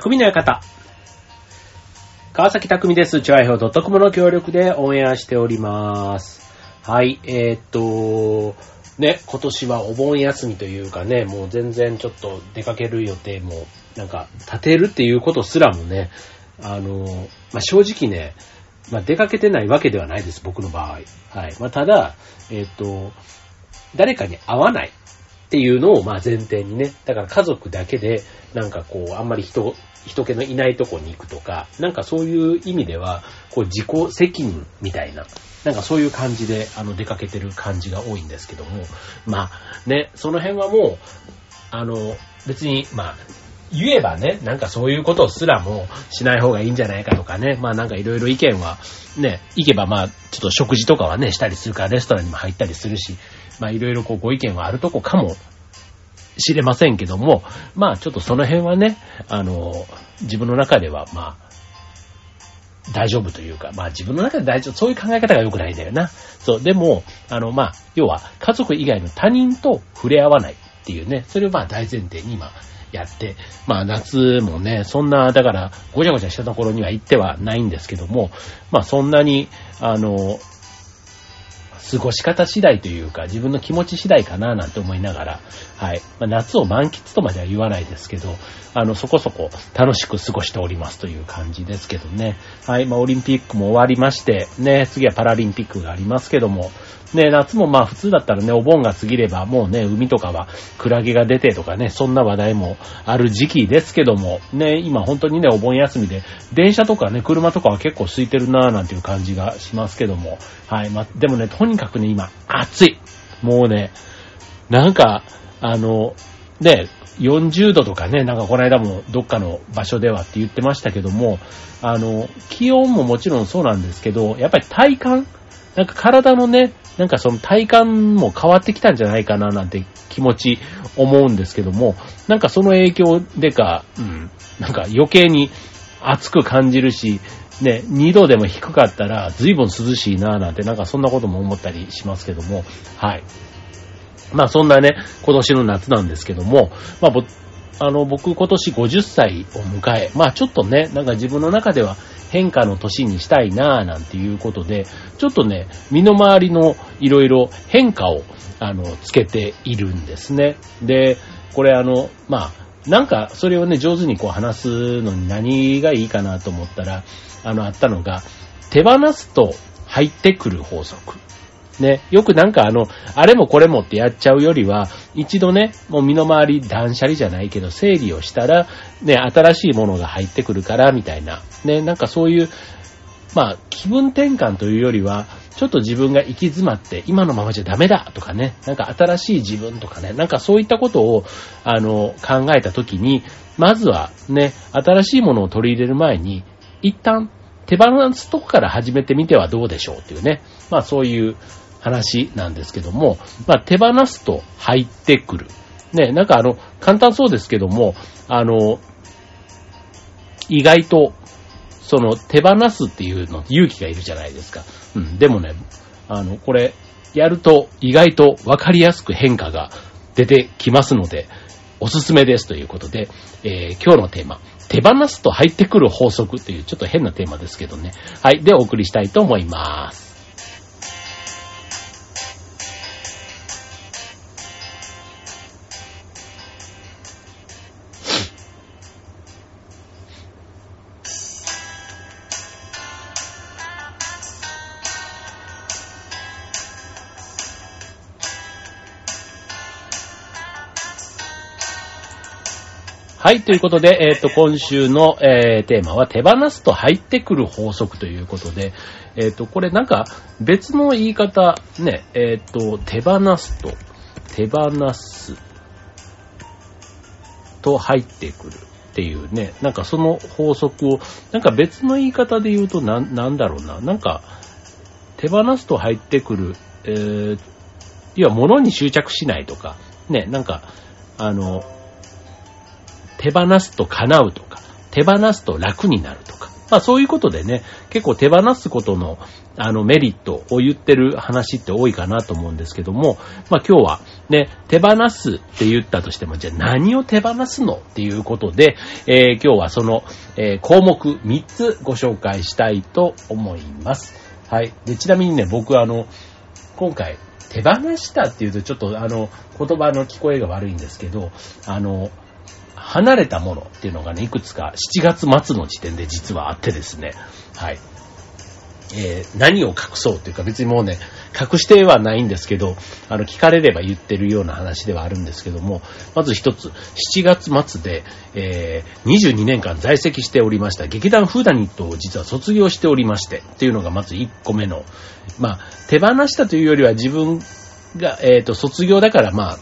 匠の館。川崎匠です。チュアイドットコムの協力でオンエアしております。はい、えー、っと、ね、今年はお盆休みというかね、もう全然ちょっと出かける予定も、なんか、立てるっていうことすらもね、あの、まあ、正直ね、まあ、出かけてないわけではないです、僕の場合。はい。まあ、ただ、えーっと、誰かに会わないっていうのをま前提にね、だから家族だけで、なんかこう、あんまり人、人気のいないとこに行くとか、なんかそういう意味では、こう自己責任みたいな、なんかそういう感じで、あの、出かけてる感じが多いんですけども、まあね、その辺はもう、あの、別に、まあ、言えばね、なんかそういうことすらもしない方がいいんじゃないかとかね、まあなんかいろいろ意見は、ね、行けばまあ、ちょっと食事とかはね、したりするからレストランにも入ったりするし、まあいろいろこうご意見はあるとこかもしれませんけども、まあちょっとその辺はね、あの、自分の中ではまあ、大丈夫というか、まあ自分の中で大丈夫、そういう考え方が良くないんだよな。そう、でも、あの、まあ、要は家族以外の他人と触れ合わないっていうね、それをまあ大前提に今やって、まあ夏もね、そんな、だから、ごちゃごちゃしたところには行ってはないんですけども、まあそんなに、あの、過ごし方次第というか、自分の気持ち次第かななんて思いながら、はい。まあ、夏を満喫とまでは言わないですけど、あの、そこそこ楽しく過ごしておりますという感じですけどね。はい。まあ、オリンピックも終わりまして、ね、次はパラリンピックがありますけども、ね、夏もまあ普通だったらね、お盆が過ぎればもうね、海とかはクラゲが出てとかね、そんな話題もある時期ですけども、ね、今本当にね、お盆休みで、電車とかね、車とかは結構空いてるなぁなんていう感じがしますけども、はい。まあ、でもね、とにかくね、今、暑い。もうね、なんか、あの、ね、40度とかね、なんかこの間もどっかの場所ではって言ってましたけども、あの、気温ももちろんそうなんですけど、やっぱり体感なんか体のね、なんかその体感も変わってきたんじゃないかななんて気持ち思うんですけども、なんかその影響でか、うん、なんか余計に暑く感じるし、ね、2度でも低かったら随分涼しいななんてなんかそんなことも思ったりしますけども、はい。まあそんなね、今年の夏なんですけども、まあぼ、あの僕今年50歳を迎え、まあちょっとね、なんか自分の中では変化の年にしたいなぁなんていうことで、ちょっとね、身の回りのいろいろ変化を、あの、つけているんですね。で、これあの、まあ、なんかそれをね、上手にこう話すのに何がいいかなと思ったら、あの、あったのが、手放すと入ってくる法則。ね、よくなんかあの、あれもこれもってやっちゃうよりは、一度ね、もう身の回り断捨離じゃないけど、整理をしたら、ね、新しいものが入ってくるから、みたいな。ね、なんかそういう、まあ、気分転換というよりは、ちょっと自分が行き詰まって、今のままじゃダメだとかね、なんか新しい自分とかね、なんかそういったことを、あの、考えたときに、まずはね、新しいものを取り入れる前に、一旦手放すとこから始めてみてはどうでしょうっていうね、まあそういう話なんですけども、まあ手放すと入ってくる。ね、なんかあの、簡単そうですけども、あの、意外と、その手放すっていうの勇気がいるじゃないですか。うん、でもね、あの、これ、やると意外とわかりやすく変化が出てきますので、おすすめですということで、えー今日のテーマ、手放すと入ってくる法則というちょっと変なテーマですけどね。はい。で、お送りしたいと思います。はい。ということで、えっ、と、今週の、えーテーマは手放すと入ってくる法則ということで、えっ、と、これなんか別の言い方、ね、えっ、と、手放すと、手放すと入ってくるっていうね、なんかその法則を、なんか別の言い方で言うとなん、なんだろうな、なんか、手放すと入ってくる、えー、要は物に執着しないとか、ね、なんか、あの、手放すと叶うとか、手放すと楽になるとか。まあそういうことでね、結構手放すことの、あのメリットを言ってる話って多いかなと思うんですけども、まあ今日は、ね、手放すって言ったとしても、じゃあ何を手放すのっていうことで、えー、今日はその、えー、項目3つご紹介したいと思います。はい。で、ちなみにね、僕あの、今回、手放したっていうとちょっとあの、言葉の聞こえが悪いんですけど、あの、離れたものっていうのがね、いくつか7月末の時点で実はあってですね、はい。えー、何を隠そうというか別にもうね、隠してはないんですけど、あの、聞かれれば言ってるような話ではあるんですけども、まず一つ、7月末で、えー、22年間在籍しておりました劇団フーダニットを実は卒業しておりまして、っていうのがまず1個目の、まあ、手放したというよりは自分が、えっ、ー、と、卒業だからまあ、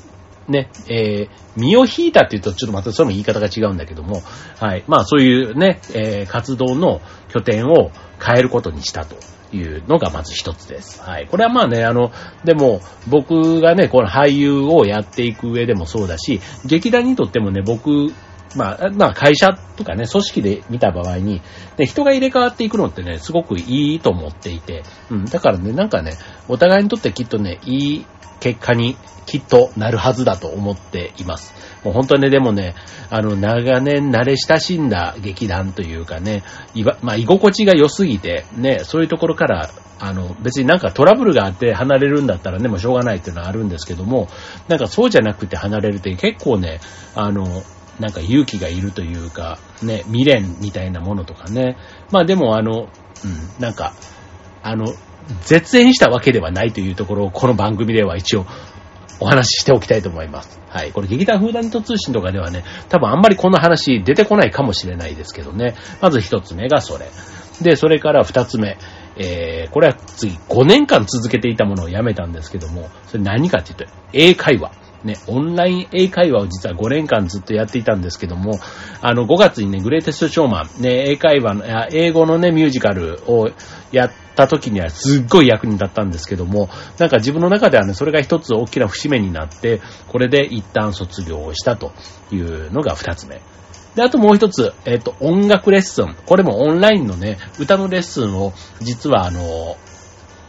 ね、えー、身を引いたって言うとちょっとまたその言い方が違うんだけども、はい。まあそういうね、えー、活動の拠点を変えることにしたというのがまず一つです。はい。これはまあね、あの、でも僕がね、この俳優をやっていく上でもそうだし、劇団にとってもね、僕、まあ、まあ会社とかね、組織で見た場合に、ね、人が入れ替わっていくのってね、すごくいいと思っていて、うん、だからね、なんかね、お互いにとってきっとね、いい結果にきっとなるはずだと思っています。もう本当にね、でもね、あの、長年慣れ親しんだ劇団というかね、いわ、まあ、居心地が良すぎて、ね、そういうところから、あの、別になんかトラブルがあって離れるんだったらね、もうしょうがないっていうのはあるんですけども、なんかそうじゃなくて離れるって結構ね、あの、なんか勇気がいるというか、ね、未練みたいなものとかね。まあでもあの、うん、なんか、あの、絶縁したわけではないというところをこの番組では一応お話ししておきたいと思います。はい。これ劇団フーダニット通信とかではね、多分あんまりこの話出てこないかもしれないですけどね。まず一つ目がそれ。で、それから二つ目。えー、これは次5年間続けていたものをやめたんですけども、それ何かって言うと、英会話。ね、オンライン英会話を実は5年間ずっとやっていたんですけども、あの、5月にね、グレイテストショーマン、ね、英会話の、英語のね、ミュージカルをやった時にはすっごい役に立ったんですけども、なんか自分の中ではね、それが一つ大きな節目になって、これで一旦卒業をしたというのが二つ目。で、あともう一つ、えっ、ー、と、音楽レッスン。これもオンラインのね、歌のレッスンを、実はあの、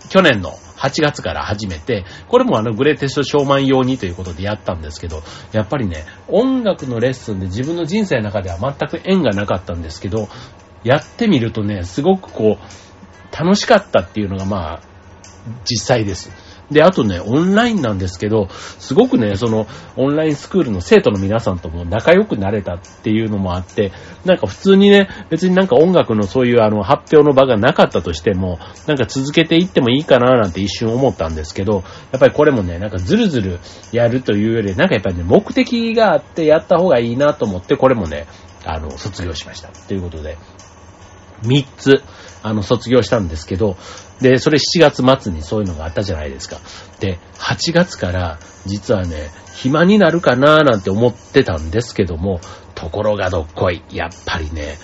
去年の8月から始めて、これもあのグレーテストショーマン用にということでやったんですけど、やっぱりね、音楽のレッスンで自分の人生の中では全く縁がなかったんですけど、やってみるとね、すごくこう、楽しかったっていうのがまあ、実際です。で、あとね、オンラインなんですけど、すごくね、その、オンラインスクールの生徒の皆さんとも仲良くなれたっていうのもあって、なんか普通にね、別になんか音楽のそういうあの、発表の場がなかったとしても、なんか続けていってもいいかななんて一瞬思ったんですけど、やっぱりこれもね、なんかずるずるやるというより、なんかやっぱりね、目的があってやった方がいいなと思って、これもね、あの、卒業しました。ということで、3つ、あの、卒業したんですけど、で、それ7月末にそういうのがあったじゃないですか。で、8月から実はね、暇になるかなーなんて思ってたんですけども、ところがどっこい。やっぱりね、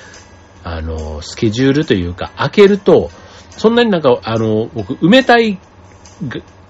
あの、スケジュールというか、開けると、そんなになんか、あの、僕、埋めたい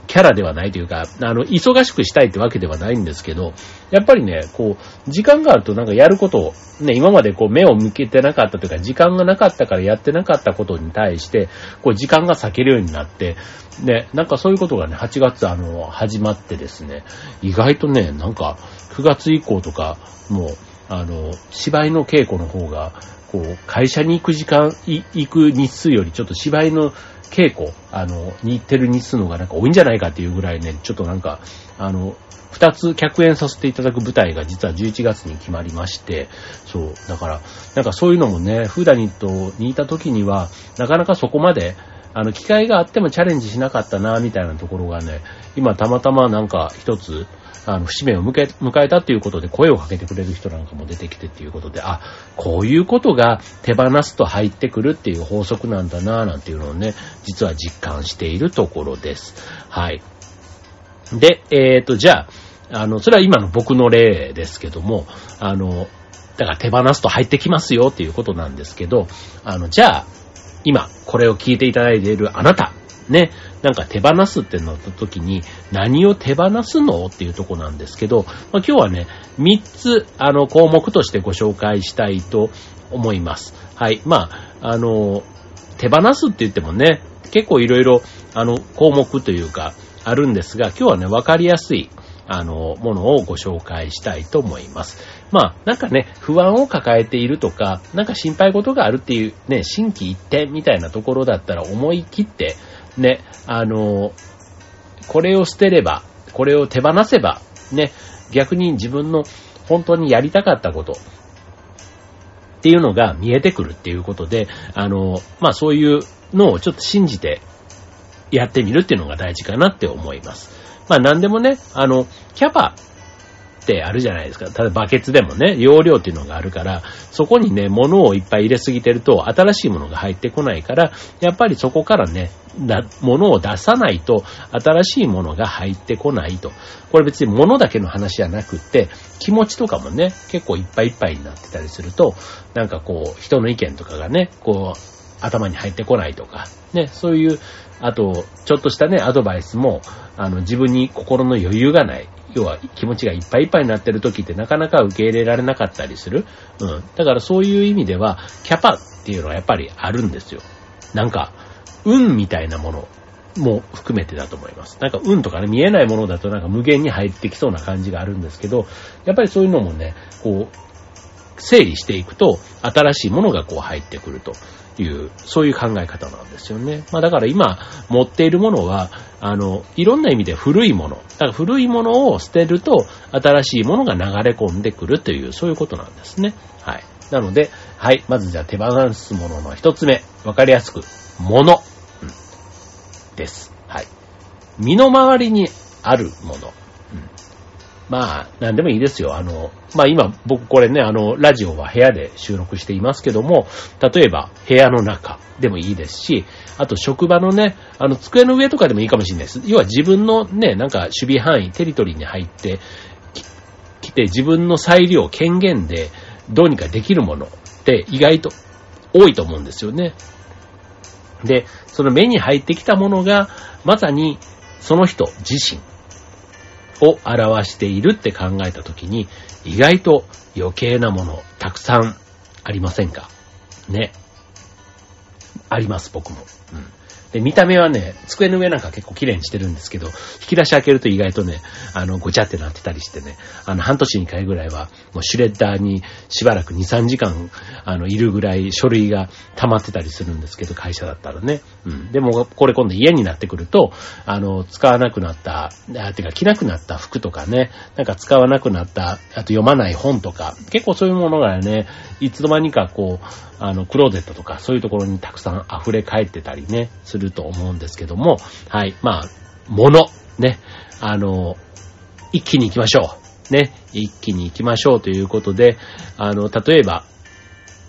キャラではないというか、あの、忙しくしたいってわけではないんですけど、やっぱりね、こう、時間があるとなんかやることを、ね、今までこう目を向けてなかったというか、時間がなかったからやってなかったことに対して、こう時間が避けるようになって、ね、なんかそういうことがね、8月あの、始まってですね、意外とね、なんか、9月以降とか、もう、あの、芝居の稽古の方が、こう、会社に行く時間、行く日数よりちょっと芝居の稽古、あの、に行ってる日数のがなんか多いんじゃないかっていうぐらいね、ちょっとなんか、あの、二つ客演させていただく舞台が実は11月に決まりまして、そう、だから、なんかそういうのもね、フーダニットにいた時には、なかなかそこまで、あの、機会があってもチャレンジしなかったな、みたいなところがね、今たまたまなんか一つ、あの、節目を迎え、迎えたっていうことで声をかけてくれる人なんかも出てきてっていうことで、あ、こういうことが手放すと入ってくるっていう法則なんだなぁ、なんていうのをね、実は実感しているところです。はい。で、えっ、ー、と、じゃあ、あの、それは今の僕の例ですけども、あの、だから手放すと入ってきますよっていうことなんですけど、あの、じゃあ、今、これを聞いていただいているあなた、ね、なんか手放すってなった時に、何を手放すのっていうとこなんですけど、まあ、今日はね、3つ、あの、項目としてご紹介したいと思います。はい。まあ、あの、手放すって言ってもね、結構いろいろ、あの、項目というか、あるんですが、今日はね、わかりやすい、あの、ものをご紹介したいと思います。まあ、なんかね、不安を抱えているとか、なんか心配事があるっていうね、心機一転みたいなところだったら思い切って、ね、あの、これを捨てれば、これを手放せば、ね、逆に自分の本当にやりたかったこと、っていうのが見えてくるっていうことで、あの、まあそういうのをちょっと信じてやってみるっていうのが大事かなって思います。まあ何でもね、あの、キャパってあるじゃないですか。ただバケツでもね、容量っていうのがあるから、そこにね、物をいっぱい入れすぎてると、新しいものが入ってこないから、やっぱりそこからね、だ物を出さないと、新しいものが入ってこないと。これ別に物だけの話じゃなくって、気持ちとかもね、結構いっぱいいっぱいになってたりすると、なんかこう、人の意見とかがね、こう、頭に入ってこないとか、ね、そういう、あと、ちょっとしたね、アドバイスも、あの、自分に心の余裕がない。要は気持ちがいっぱいいっぱいになってる時ってなかなか受け入れられなかったりする。うん。だからそういう意味では、キャパっていうのはやっぱりあるんですよ。なんか、運みたいなものも含めてだと思います。なんか運とかね、見えないものだとなんか無限に入ってきそうな感じがあるんですけど、やっぱりそういうのもね、こう、整理していくと、新しいものがこう入ってくるという、そういう考え方なんですよね。まあだから今持っているものは、あの、いろんな意味で古いもの。だから古いものを捨てると、新しいものが流れ込んでくるという、そういうことなんですね。はい。なので、はい。まずじゃあ手放すものの一つ目。わかりやすく、もの、うん、です。はい。身の回りにあるもの。まあ、なんでもいいですよ。あの、まあ今、僕これね、あの、ラジオは部屋で収録していますけども、例えば部屋の中でもいいですし、あと職場のね、あの、机の上とかでもいいかもしれないです。要は自分のね、なんか守備範囲、テリトリーに入ってきて、自分の裁量、権限でどうにかできるものって意外と多いと思うんですよね。で、その目に入ってきたものが、まさにその人自身を表しているって考えたときに、意外と余計なものたくさんありませんか？ね。あります、僕も。で、見た目はね、机の上なんか結構綺麗にしてるんですけど、引き出し開けると意外とね、あの、ごちゃってなってたりしてね、あの、半年に一回ぐらいは、もうシュレッダーにしばらく2、3時間、あの、いるぐらい書類が溜まってたりするんですけど、会社だったらね。うん。でも、これ今度家になってくると、あの、使わなくなった、あ、てか着なくなった服とかね、なんか使わなくなった、あと読まない本とか、結構そういうものがね、いつの間にかこう、あの、クローゼットとかそういうところにたくさん溢れ返ってたりね、するると思うんですけども、はい、まあ、物、ね、あの、一気に行きましょう。ね、一気に行きましょうということで、あの、例えば、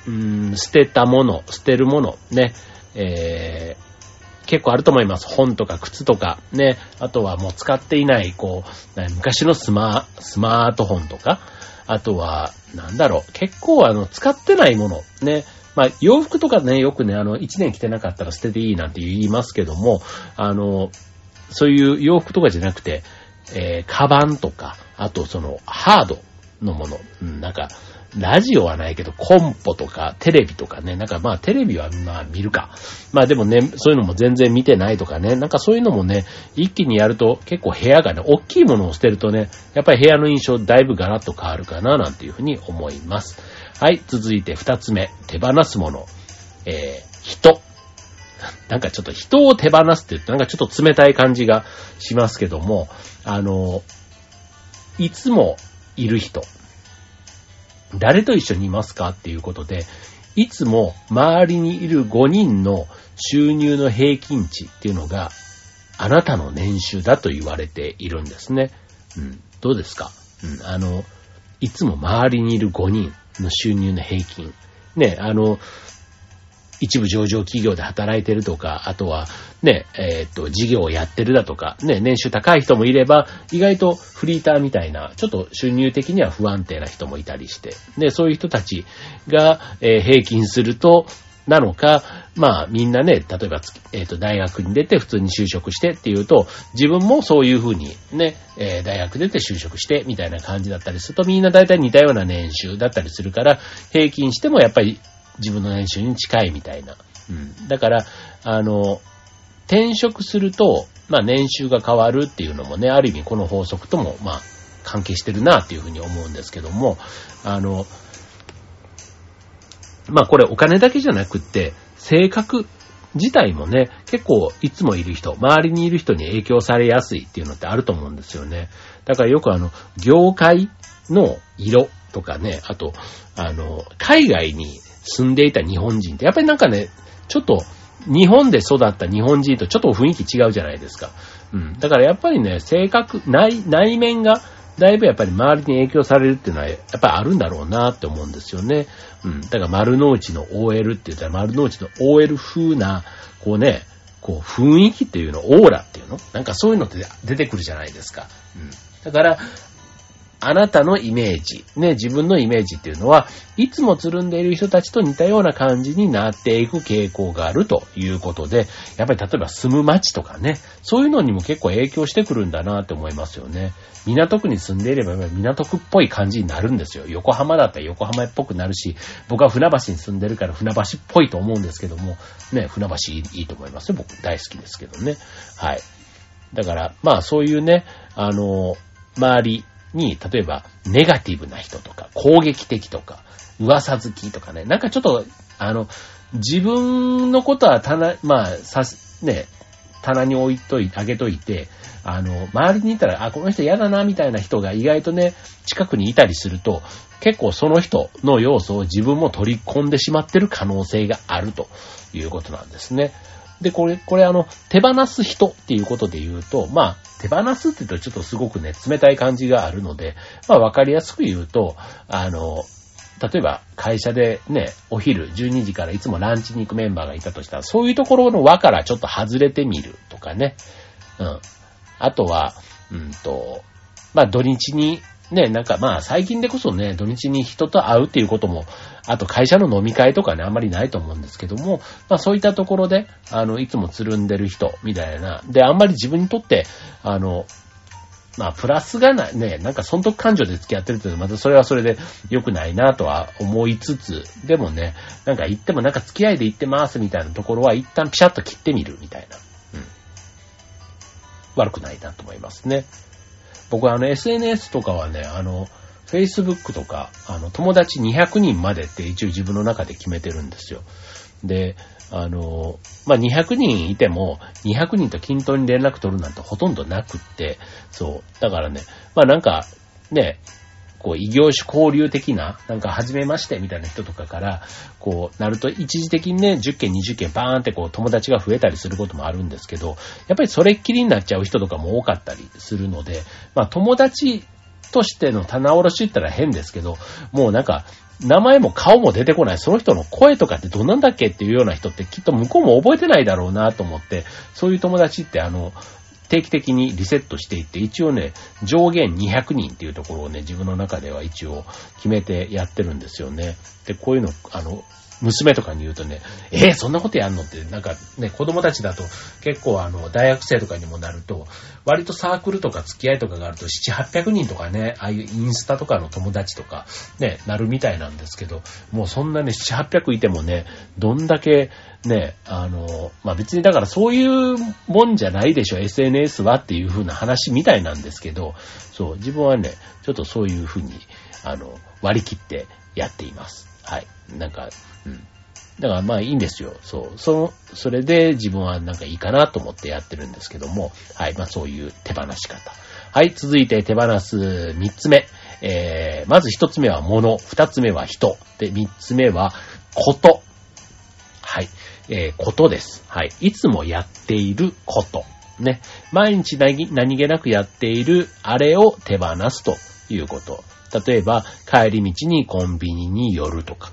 うん、捨てたもの、捨てるもの、ね、えー、結構あると思います。本とか靴とか、ね、あとはもう使っていない、こう、昔のスマスマートフォンとか、あとは、なんだろう、結構あの、使ってないもの、ね、まあ、洋服とかね、よくね、あの、一年着てなかったら捨てていいなんて言いますけども、あの、そういう洋服とかじゃなくて、えー、カバンとか、あとその、ハードのもの、うん、なんか、ラジオはないけど、コンポとか、テレビとかね、なんかまあテレビはまあ見るか。まあでもね、そういうのも全然見てないとかね、なんかそういうのもね、一気にやると結構部屋がね、大きいものを捨てるとね、やっぱり部屋の印象だいぶガラッと変わるかな、なんていうふうに思います。はい、続いて二つ目、手放すもの。えー、人。なんかちょっと人を手放すって言って、なんかちょっと冷たい感じがしますけども、あの、いつもいる人。誰と一緒にいますかっていうことで、いつも周りにいる5人の収入の平均値っていうのが、あなたの年収だと言われているんですね。うん。どうですか？うん。あの、いつも周りにいる5人。の収入の平均。ね、あの、一部上場企業で働いてるとか、あとはね、えっ、と、事業をやってるだとか、ね、年収高い人もいれば、意外とフリーターみたいな、ちょっと収入的には不安定な人もいたりして、で、そういう人たちが、えー、平均すると、なのか、まあみんなね、例えば、えっ、ー、と、大学に出て普通に就職してっていうと、自分もそういうふうにね、えー、大学出て就職してみたいな感じだったりすると、みんな大体似たような年収だったりするから、平均してもやっぱり自分の年収に近いみたいな。うん。だから、あの、転職すると、まあ年収が変わるっていうのもね、ある意味この法則とも、まあ関係してるなっていうふうに思うんですけども、あの、まあこれお金だけじゃなくって、性格自体もね、結構いつもいる人、周りにいる人に影響されやすいっていうのってあると思うんですよね。だからよくあの、業界の色とかね、あと、あの、海外に住んでいた日本人って、やっぱりなんかね、ちょっと、日本で育った日本人とちょっと雰囲気違うじゃないですか。うん。だからやっぱりね、性格、内、内面が、だいぶやっぱり周りに影響されるっていうのは、やっぱりあるんだろうなって思うんですよね。うん。だから丸の内の OL って言ったら丸の内の OL 風な、こうね、こう雰囲気っていうの、オーラっていうのなんかそういうのって出てくるじゃないですか。うん。だから、あなたのイメージ、ね、自分のイメージっていうのは、いつもつるんでいる人たちと似たような感じになっていく傾向があるということで、やっぱり例えば住む街とかね、そういうのにも結構影響してくるんだなって思いますよね。港区に住んでいれば港区っぽい感じになるんですよ。横浜だったら横浜っぽくなるし、僕は船橋に住んでるから船橋っぽいと思うんですけども、ね、船橋いいと思いますよ。僕大好きですけどね。はい。だから、まあそういうね、あの、周り、に、例えば、ネガティブな人とか、攻撃的とか、噂好きとかね、なんかちょっと、あの、自分のことは棚、まあ、さす、ね、棚に置いといて、あげといて、あの、周りにいたら、あ、この人嫌だな、みたいな人が意外とね、近くにいたりすると、結構その人の要素を自分も取り込んでしまってる可能性があるということなんですね。で、これ、これあの、手放す人っていうことで言うと、まあ、手放すって言うとちょっとすごくね、冷たい感じがあるので、まあ、わかりやすく言うと、あの、例えば会社でね、お昼12時からいつもランチに行くメンバーがいたとしたら、そういうところの輪からちょっと外れてみるとかね。うん。あとは、うんと、まあ土日にね、なんかまあ最近でこそね、土日に人と会うっていうことも、あと会社の飲み会とかね、あんまりないと思うんですけども、まあそういったところで、あの、いつもつるんでる人、みたいな。で、あんまり自分にとって、あの、まあ、プラスがない、ね、なんか損得感情で付き合ってるってまたそれはそれで良くないなとは思いつつ、でもね、なんか言ってもなんか付き合いで言ってますみたいなところは一旦ピシャッと切ってみるみたいな。うん。悪くないなと思いますね。僕はあの SNS とかはね、あの、Facebook とか、あの、友達200人までって一応自分の中で決めてるんですよ。で、あの、まあ、200人いても、200人と均等に連絡取るなんてほとんどなくって、そう。だからね、まあ、なんか、ね、こう、異業種交流的な、なんか、初めましてみたいな人とかから、こう、なると、一時的にね、10件、20件、バーンってこう、友達が増えたりすることもあるんですけど、やっぱりそれっきりになっちゃう人とかも多かったりするので、まあ、友達としての棚卸しって言ったら変ですけど、もうなんか、名前も顔も出てこない、その人の声とかってどんなんだっけっていうような人ってきっと向こうも覚えてないだろうなと思って、そういう友達ってあの、定期的にリセットしていって、一応ね、上限200人っていうところをね、自分の中では一応決めてやってるんですよね。で、こういうの、あの、娘とかに言うとね、えー、そんなことやんの？って、なんかね、子供たちだと結構あの、大学生とかにもなると、割とサークルとか付き合いとかがあると、7、800人とかね、ああいうインスタとかの友達とか、ね、なるみたいなんですけど、もうそんなね、7、800いてもね、どんだけ、ね、あの、まあ、別にだからそういうもんじゃないでしょ、SNS はっていう風な話みたいなんですけど、そう、自分はね、ちょっとそういう風に、あの、割り切ってやっています。はい。なんか、うん。だからまあいいんですよ。そう。その、それで自分はなんかいいかなと思ってやってるんですけども、はい。まあそういう手放し方。はい。続いて手放す三つ目。えー、まず一つ目は物。二つ目は人。で、三つ目はこと。はい。えー、ことです。はい。いつもやっていること。ね。毎日何何気なくやっているあれを手放すということ。例えば、帰り道にコンビニに寄るとか。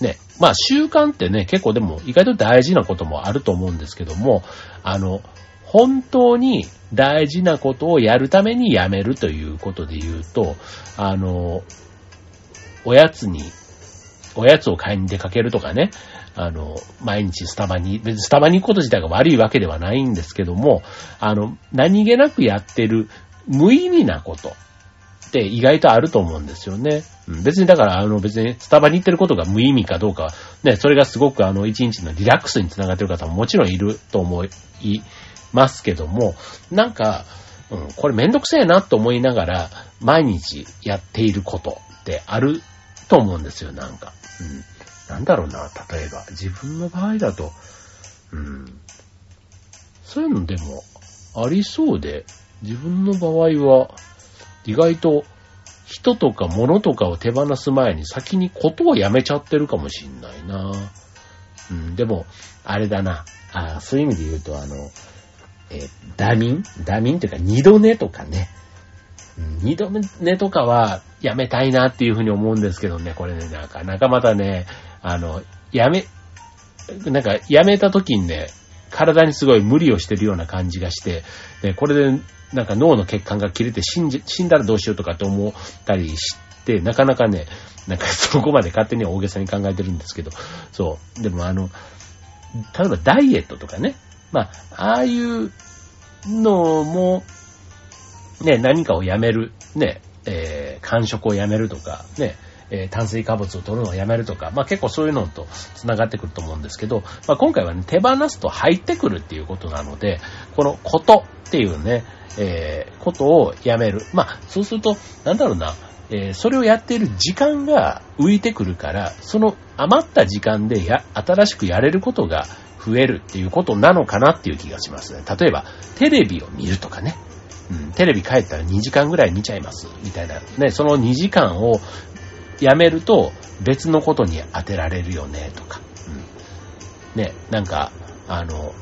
ね。まあ習慣ってね、結構でも意外と大事なこともあると思うんですけども、あの、本当に大事なことをやるためにやめるということで言うと、あの、おやつに、おやつを買いに出かけるとかね、あの、毎日スタバに、別にスタバに行くこと自体が悪いわけではないんですけども、あの、何気なくやってる無意味なこと。って意外とあると思うんですよね。うん、別にだから、あの別にスタバに行ってることが無意味かどうか、ね、それがすごくあの一日のリラックスにつながってる方ももちろんいると思いますけども、なんか、うん、これめんどくせえなと思いながら、毎日やっていることってあると思うんですよ、なんか。うん。なんだろうな、例えば。自分の場合だと、うん。そういうのでもありそうで、自分の場合は、意外と人とか物とかを手放す前に先にことをやめちゃってるかもしんないな。うん、でも、あれだな。あそういう意味で言うと、あの、え、ダミン？ダミンっていうか二度寝とかね。二度寝とかはやめたいなっていうふうに思うんですけどね、これね、なか、なかまたね、あの、やめ、なんか、やめた時にね、体にすごい無理をしてるような感じがして、で、これで、なんか脳の血管が切れて死ん、死んだらどうしようとかって思ったりして、なかなかね、なんか そこまで勝手に大げさに考えてるんですけど、そう。でもあの、例えばダイエットとかね、まあ、ああいうのも、ね、何かをやめる、ね、えー、間食をやめるとか、ね、え、炭水化物を取るのをやめるとか、まあ結構そういうのと繋がってくると思うんですけど、まあ今回はね、手放すと入ってくるっていうことなので、このことっていうね、えー、ことをやめる。まあそうすると、なんだろうな、えー、それをやっている時間が浮いてくるから、その余った時間でや、新しくやれることが増えるっていうことなのかなっていう気がしますね。例えば、テレビを見るとかね。うん、テレビ帰ったら2時間ぐらい見ちゃいます。みたいな。ね、その2時間をやめると別のことに当てられるよね、とか。うん、ね、なんか、あの、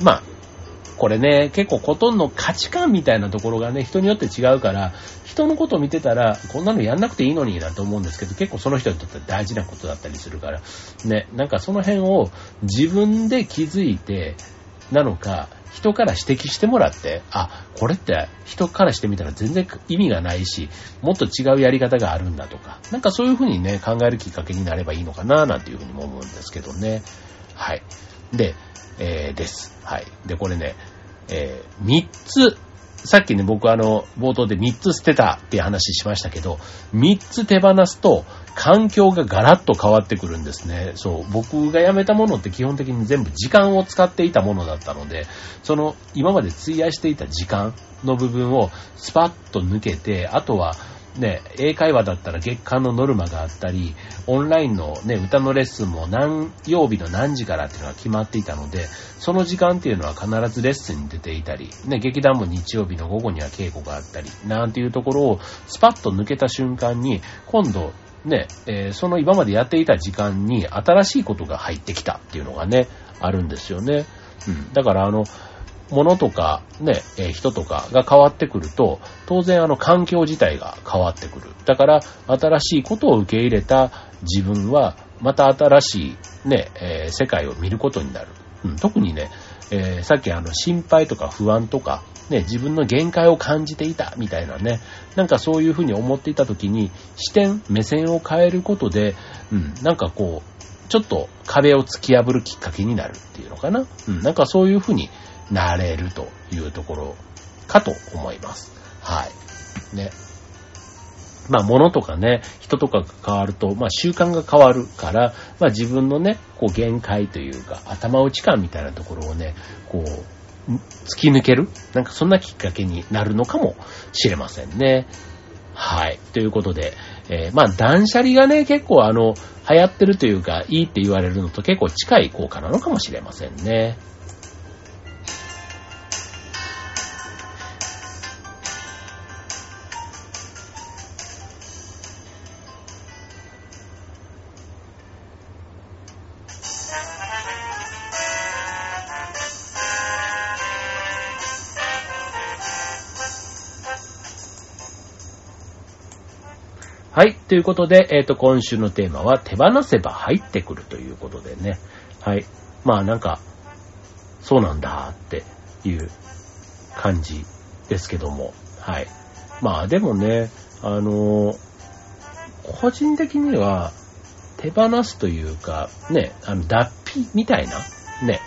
まあ、これね、結構ことんの価値観みたいなところがね、人によって違うから、人のこと見てたら、こんなのやんなくていいのになと思うんですけど、結構その人にとって大事なことだったりするから、ね、なんかその辺を自分で気づいて、なのか、人から指摘してもらって、あ、これって人からしてみたら全然意味がないし、もっと違うやり方があるんだとか、なんかそういうふうにね、考えるきっかけになればいいのかな、なんていうふうにも思うんですけどね。はい。で、えー、です。はい。で、これね、えー、3つさっきね、僕あの、冒頭で3つ捨てたっていう話しましたけど、3つ手放すと、環境がガラッと変わってくるんですね。そう、僕が辞めたものって基本的に全部時間を使っていたものだったので、その、今まで費やしていた時間の部分をスパッと抜けて、あとは、ね、英会話だったら月間のノルマがあったり、オンラインのね、歌のレッスンも何曜日の何時からっていうのが決まっていたので、その時間っていうのは必ずレッスンに出ていたり、ね、劇団も日曜日の午後には稽古があったり、なんていうところをスパッと抜けた瞬間に、今度、ね、えー、その今までやっていた時間に新しいことが入ってきたっていうのがね、あるんですよね。うん。だからあの、物とかね、えー、人とかが変わってくると、当然あの環境自体が変わってくる。だから新しいことを受け入れた自分は、また新しいね、えー、世界を見ることになる。うん、特にね、えー、さっきあの心配とか不安とか、ね、自分の限界を感じていたみたいなね、なんかそういうふうに思っていた時に、視点、目線を変えることで、うん、なんかこう、ちょっと壁を突き破るきっかけになるっていうのかな。うん、なんかそういうふうになれるというところかと思います。はい。ね。まあ、物とかね、人とかが変わると、まあ、習慣が変わるから、まあ、自分のね、こう、限界というか、頭打ち感みたいなところをね、こう、突き抜けるなんかそんなきっかけになるのかもしれませんね。はい。ということで、えー、まあ、断捨離がね、結構あの、流行ってるというか、いいって言われるのと結構近い効果なのかもしれませんね。ということで、えっ、ー、と、今週のテーマは、手放せば入ってくるということでね。はい。まあなんか、そうなんだっていう感じですけども。はい。まあでもね、あの個人的には、手放すというか、ね、あの、脱皮みたいな、ね、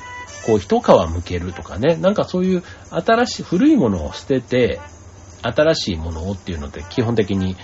こう一皮むけるとかね、なんかそういう新しい、古いものを捨てて、新しいものをっていうのって基本的に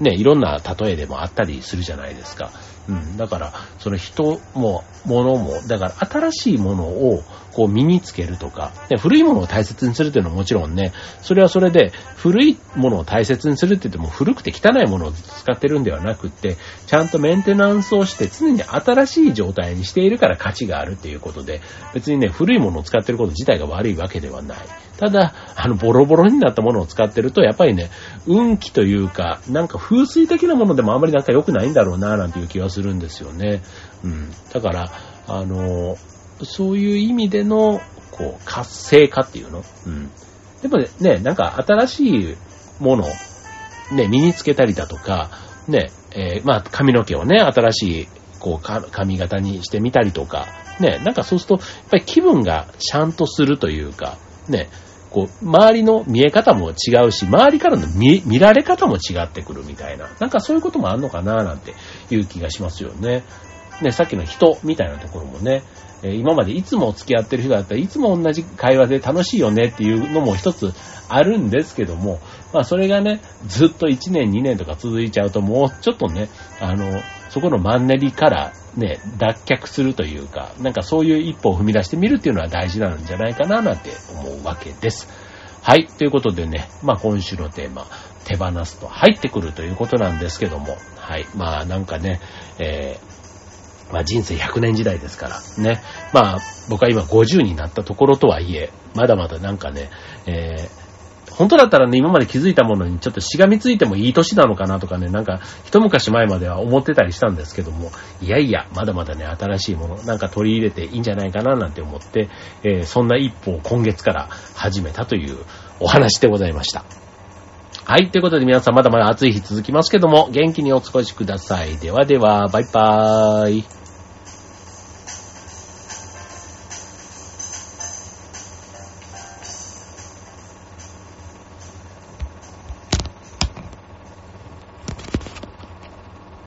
ね、いろんな例えでもあったりするじゃないですか。うん。だから、その人も、物も、だから新しいものをこう身につけるとか、で古いものを大切にするっていうのはもちろんね、それはそれで古いものを大切にするって言っても古くて汚いものを使ってるんではなくって、ちゃんとメンテナンスをして常に新しい状態にしているから価値があるっていうことで、別にね、古いものを使ってること自体が悪いわけではない。ただ、あの、ボロボロになったものを使ってると、やっぱりね、運気というか、なんか風水的なものでもあんまりなんか良くないんだろうな、なんていう気はするするんですよね。うん。だから、あの、そういう意味での、こう、活性化っていうの？うん。でもね、なんか新しいもの、ね、身につけたりだとか、ね、えー、まあ髪の毛をね、新しい、こう、髪型にしてみたりとか、ね、なんかそうすると、やっぱり気分がちゃんとするというか、ね、こう、周りの見え方も違うし、周りからの見、見られ方も違ってくるみたいな。なんかそういうこともあるのかななんていう気がしますよね。ね、さっきの人みたいなところもね、え今までいつも付き合ってる人だったらいつも同じ会話で楽しいよねっていうのも一つあるんですけども、まあそれがね、ずっと1年2年とか続いちゃうともうちょっとね、あの、そこのマンネリからね、脱却するというか、なんかそういう一歩を踏み出してみるっていうのは大事なんじゃないかななんて思うわけです。はい。ということでね、まあ今週のテーマ、手放すと入ってくるということなんですけども、はい。まあなんかね、えー、まあ人生100年時代ですから、ね。まあ僕は今50になったところとはいえ、まだまだなんかね、えー本当だったらね、今まで気づいたものにちょっとしがみついてもいい年なのかなとかね、なんか一昔前までは思ってたりしたんですけども、いやいや、まだまだね、新しいもの、なんか取り入れていいんじゃないかななんて思って、えー、そんな一歩を今月から始めたというお話でございました。はい。ということで皆さんまだまだ暑い日続きますけども、元気にお過ごしください。ではでは、バイバーイ。